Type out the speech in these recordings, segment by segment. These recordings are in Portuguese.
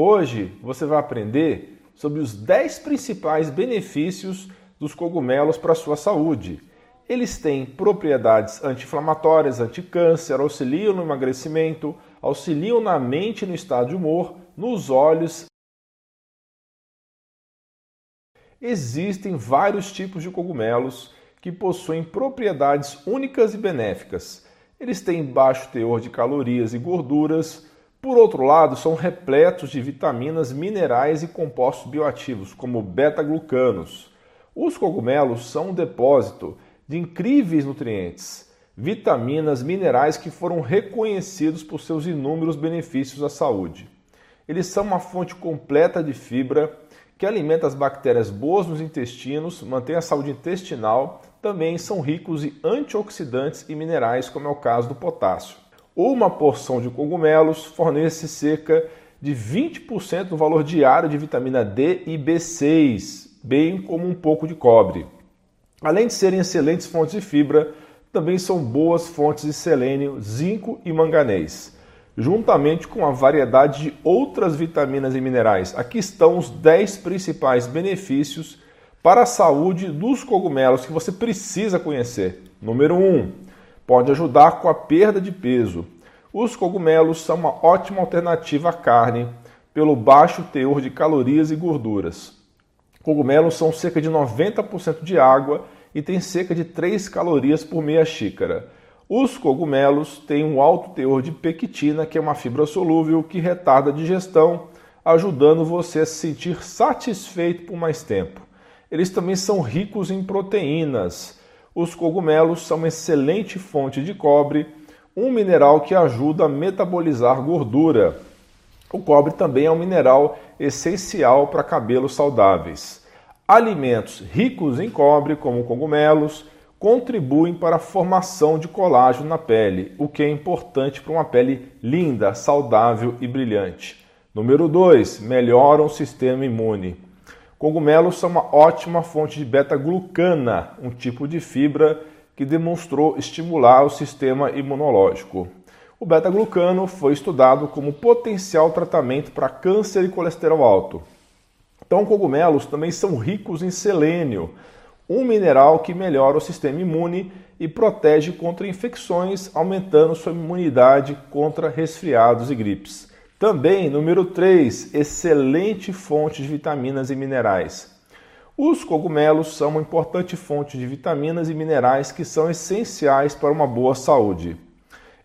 Hoje você vai aprender sobre os 10 principais benefícios dos cogumelos para a sua saúde. Eles têm propriedades anti-inflamatórias, anti-câncer, auxiliam no emagrecimento, auxiliam na mente no estado de humor, nos olhos. Existem vários tipos de cogumelos que possuem propriedades únicas e benéficas. Eles têm baixo teor de calorias e gorduras. Por outro lado, são repletos de vitaminas, minerais e compostos bioativos, como beta-glucanos. Os cogumelos são um depósito de incríveis nutrientes, vitaminas, minerais que foram reconhecidos por seus inúmeros benefícios à saúde. Eles são uma fonte completa de fibra que alimenta as bactérias boas nos intestinos, mantém a saúde intestinal também são ricos em antioxidantes e minerais, como é o caso do potássio. Uma porção de cogumelos fornece cerca de 20% do valor diário de vitamina D e B6, bem como um pouco de cobre. Além de serem excelentes fontes de fibra, também são boas fontes de selênio, zinco e manganês, juntamente com a variedade de outras vitaminas e minerais. Aqui estão os 10 principais benefícios para a saúde dos cogumelos que você precisa conhecer. Número 1. Pode ajudar com a perda de peso. Os cogumelos são uma ótima alternativa à carne pelo baixo teor de calorias e gorduras. Cogumelos são cerca de 90% de água e têm cerca de 3 calorias por meia xícara. Os cogumelos têm um alto teor de pectina, que é uma fibra solúvel que retarda a digestão, ajudando você a se sentir satisfeito por mais tempo. Eles também são ricos em proteínas. Os cogumelos são uma excelente fonte de cobre, um mineral que ajuda a metabolizar gordura. O cobre também é um mineral essencial para cabelos saudáveis. Alimentos ricos em cobre, como cogumelos, contribuem para a formação de colágeno na pele, o que é importante para uma pele linda, saudável e brilhante. Número 2, melhoram o sistema imune. Cogumelos são uma ótima fonte de beta-glucana, um tipo de fibra que demonstrou estimular o sistema imunológico. O beta-glucano foi estudado como potencial tratamento para câncer e colesterol alto. Então, cogumelos também são ricos em selênio, um mineral que melhora o sistema imune e protege contra infecções, aumentando sua imunidade contra resfriados e gripes. Também, número 3, excelente fonte de vitaminas e minerais. Os cogumelos são uma importante fonte de vitaminas e minerais que são essenciais para uma boa saúde.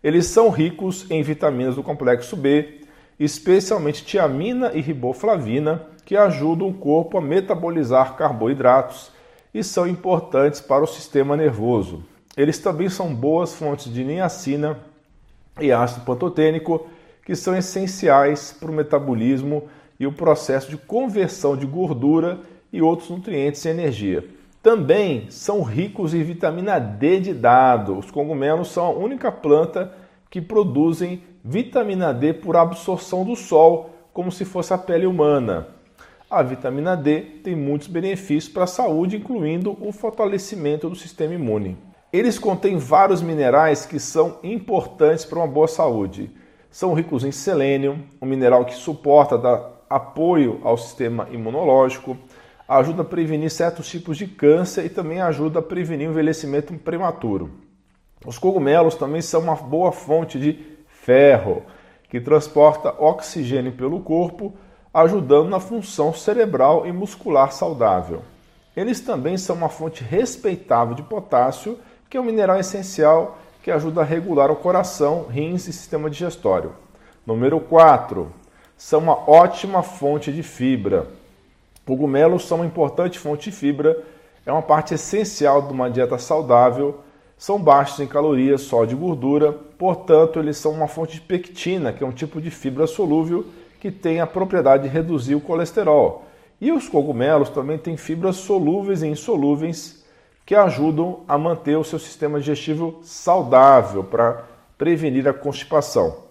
Eles são ricos em vitaminas do complexo B, especialmente tiamina e riboflavina, que ajudam o corpo a metabolizar carboidratos e são importantes para o sistema nervoso. Eles também são boas fontes de niacina e ácido pantotênico, que são essenciais para o metabolismo e o processo de conversão de gordura e outros nutrientes em energia. Também são ricos em vitamina D de dado. Os cogumelos são a única planta que produzem vitamina D por absorção do sol, como se fosse a pele humana. A vitamina D tem muitos benefícios para a saúde, incluindo o fortalecimento do sistema imune. Eles contêm vários minerais que são importantes para uma boa saúde são ricos em selênio, um mineral que suporta dar apoio ao sistema imunológico, ajuda a prevenir certos tipos de câncer e também ajuda a prevenir o envelhecimento prematuro. Os cogumelos também são uma boa fonte de ferro, que transporta oxigênio pelo corpo, ajudando na função cerebral e muscular saudável. Eles também são uma fonte respeitável de potássio, que é um mineral essencial que ajuda a regular o coração, rins e sistema digestório. Número 4. São uma ótima fonte de fibra. Cogumelos são uma importante fonte de fibra, é uma parte essencial de uma dieta saudável, são baixos em calorias, sódio e gordura, portanto, eles são uma fonte de pectina, que é um tipo de fibra solúvel que tem a propriedade de reduzir o colesterol. E os cogumelos também têm fibras solúveis e insolúveis que ajudam a manter o seu sistema digestivo saudável para prevenir a constipação.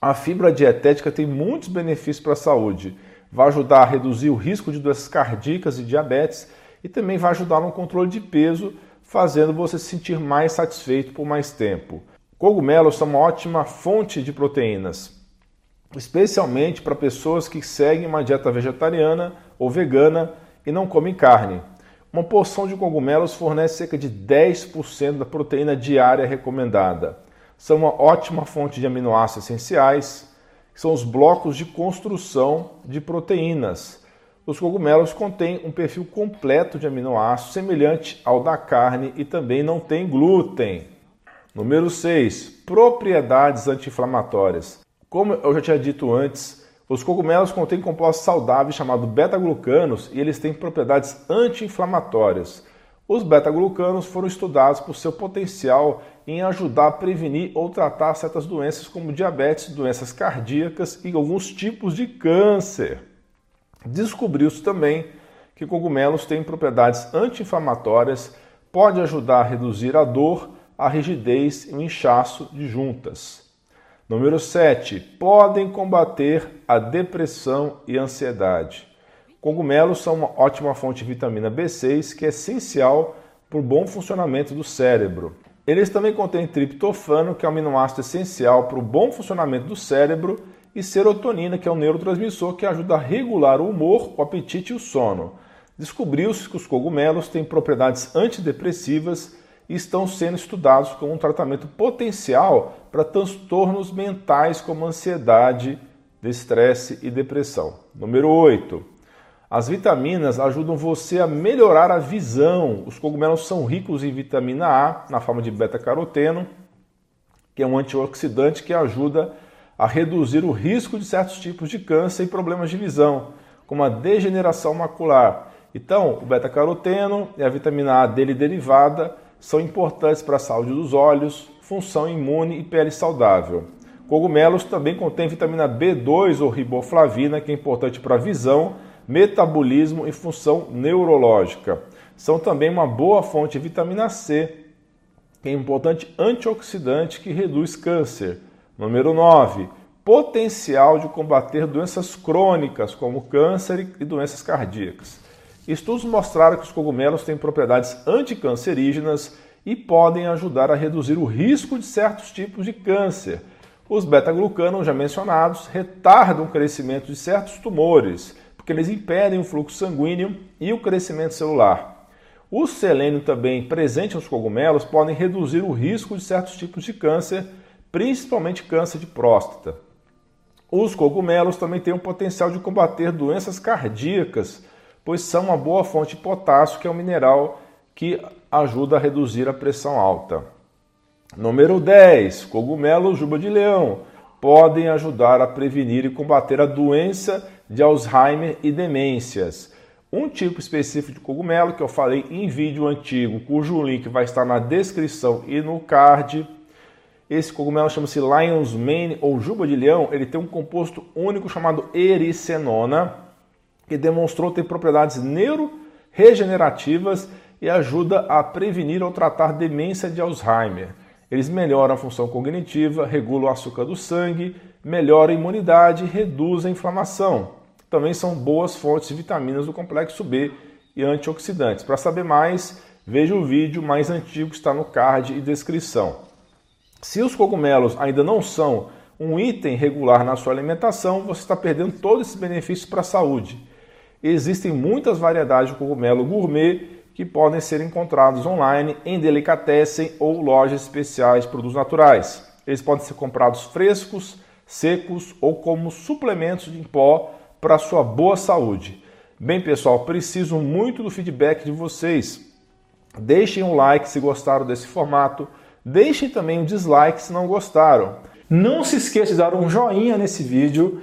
A fibra dietética tem muitos benefícios para a saúde. Vai ajudar a reduzir o risco de doenças cardíacas e diabetes e também vai ajudar no controle de peso, fazendo você se sentir mais satisfeito por mais tempo. Cogumelos são uma ótima fonte de proteínas. especialmente para pessoas que seguem uma dieta vegetariana ou vegana e não comem carne. Uma porção de cogumelos fornece cerca de 10% da proteína diária recomendada. São uma ótima fonte de aminoácidos essenciais, que são os blocos de construção de proteínas. Os cogumelos contêm um perfil completo de aminoácidos semelhante ao da carne e também não tem glúten. Número 6. Propriedades anti-inflamatórias. Como eu já tinha dito antes, os cogumelos contêm compostos saudáveis chamados beta-glucanos e eles têm propriedades anti-inflamatórias. Os beta-glucanos foram estudados por seu potencial em ajudar a prevenir ou tratar certas doenças como diabetes, doenças cardíacas e alguns tipos de câncer. Descobriu-se também que cogumelos têm propriedades anti-inflamatórias, pode ajudar a reduzir a dor, a rigidez e o inchaço de juntas. Número 7. Podem combater a depressão e ansiedade. Cogumelos são uma ótima fonte de vitamina B6 que é essencial para o bom funcionamento do cérebro. Eles também contêm triptofano, que é um aminoácido essencial para o bom funcionamento do cérebro, e serotonina, que é um neurotransmissor que ajuda a regular o humor, o apetite e o sono. Descobriu-se que os cogumelos têm propriedades antidepressivas estão sendo estudados como um tratamento potencial para transtornos mentais como ansiedade, estresse e depressão. Número 8. As vitaminas ajudam você a melhorar a visão. Os cogumelos são ricos em vitamina A, na forma de beta-caroteno, que é um antioxidante que ajuda a reduzir o risco de certos tipos de câncer e problemas de visão, como a degeneração macular. Então, o beta-caroteno e a vitamina A dele derivada são importantes para a saúde dos olhos, função imune e pele saudável. Cogumelos também contêm vitamina B2 ou riboflavina, que é importante para a visão, metabolismo e função neurológica. São também uma boa fonte de vitamina C, que é importante antioxidante que reduz câncer. Número 9. Potencial de combater doenças crônicas, como câncer e doenças cardíacas. Estudos mostraram que os cogumelos têm propriedades anticancerígenas e podem ajudar a reduzir o risco de certos tipos de câncer. Os beta-glucanos já mencionados retardam o crescimento de certos tumores, porque eles impedem o fluxo sanguíneo e o crescimento celular. O selênio também presente nos cogumelos podem reduzir o risco de certos tipos de câncer, principalmente câncer de próstata. Os cogumelos também têm o potencial de combater doenças cardíacas, pois são uma boa fonte de potássio, que é um mineral que ajuda a reduzir a pressão alta. Número 10. Cogumelos juba de leão podem ajudar a prevenir e combater a doença de Alzheimer e demências. Um tipo específico de cogumelo que eu falei em vídeo antigo, cujo link vai estar na descrição e no card. Esse cogumelo chama-se Lion's Mane ou juba de leão. Ele tem um composto único chamado ericenona que demonstrou ter propriedades neuroregenerativas e ajuda a prevenir ou tratar demência de Alzheimer. Eles melhoram a função cognitiva, regulam o açúcar do sangue, melhoram a imunidade e reduzem a inflamação. Também são boas fontes de vitaminas do complexo B e antioxidantes. Para saber mais, veja o vídeo mais antigo que está no card e descrição. Se os cogumelos ainda não são um item regular na sua alimentação, você está perdendo todos esses benefícios para a saúde existem muitas variedades de cogumelo gourmet que podem ser encontrados online em delicatessen ou lojas especiais de produtos naturais. Eles podem ser comprados frescos, secos ou como suplementos em pó para sua boa saúde. Bem, pessoal, preciso muito do feedback de vocês. Deixem um like se gostaram desse formato. Deixem também um dislike se não gostaram. Não se esqueça de dar um joinha nesse vídeo,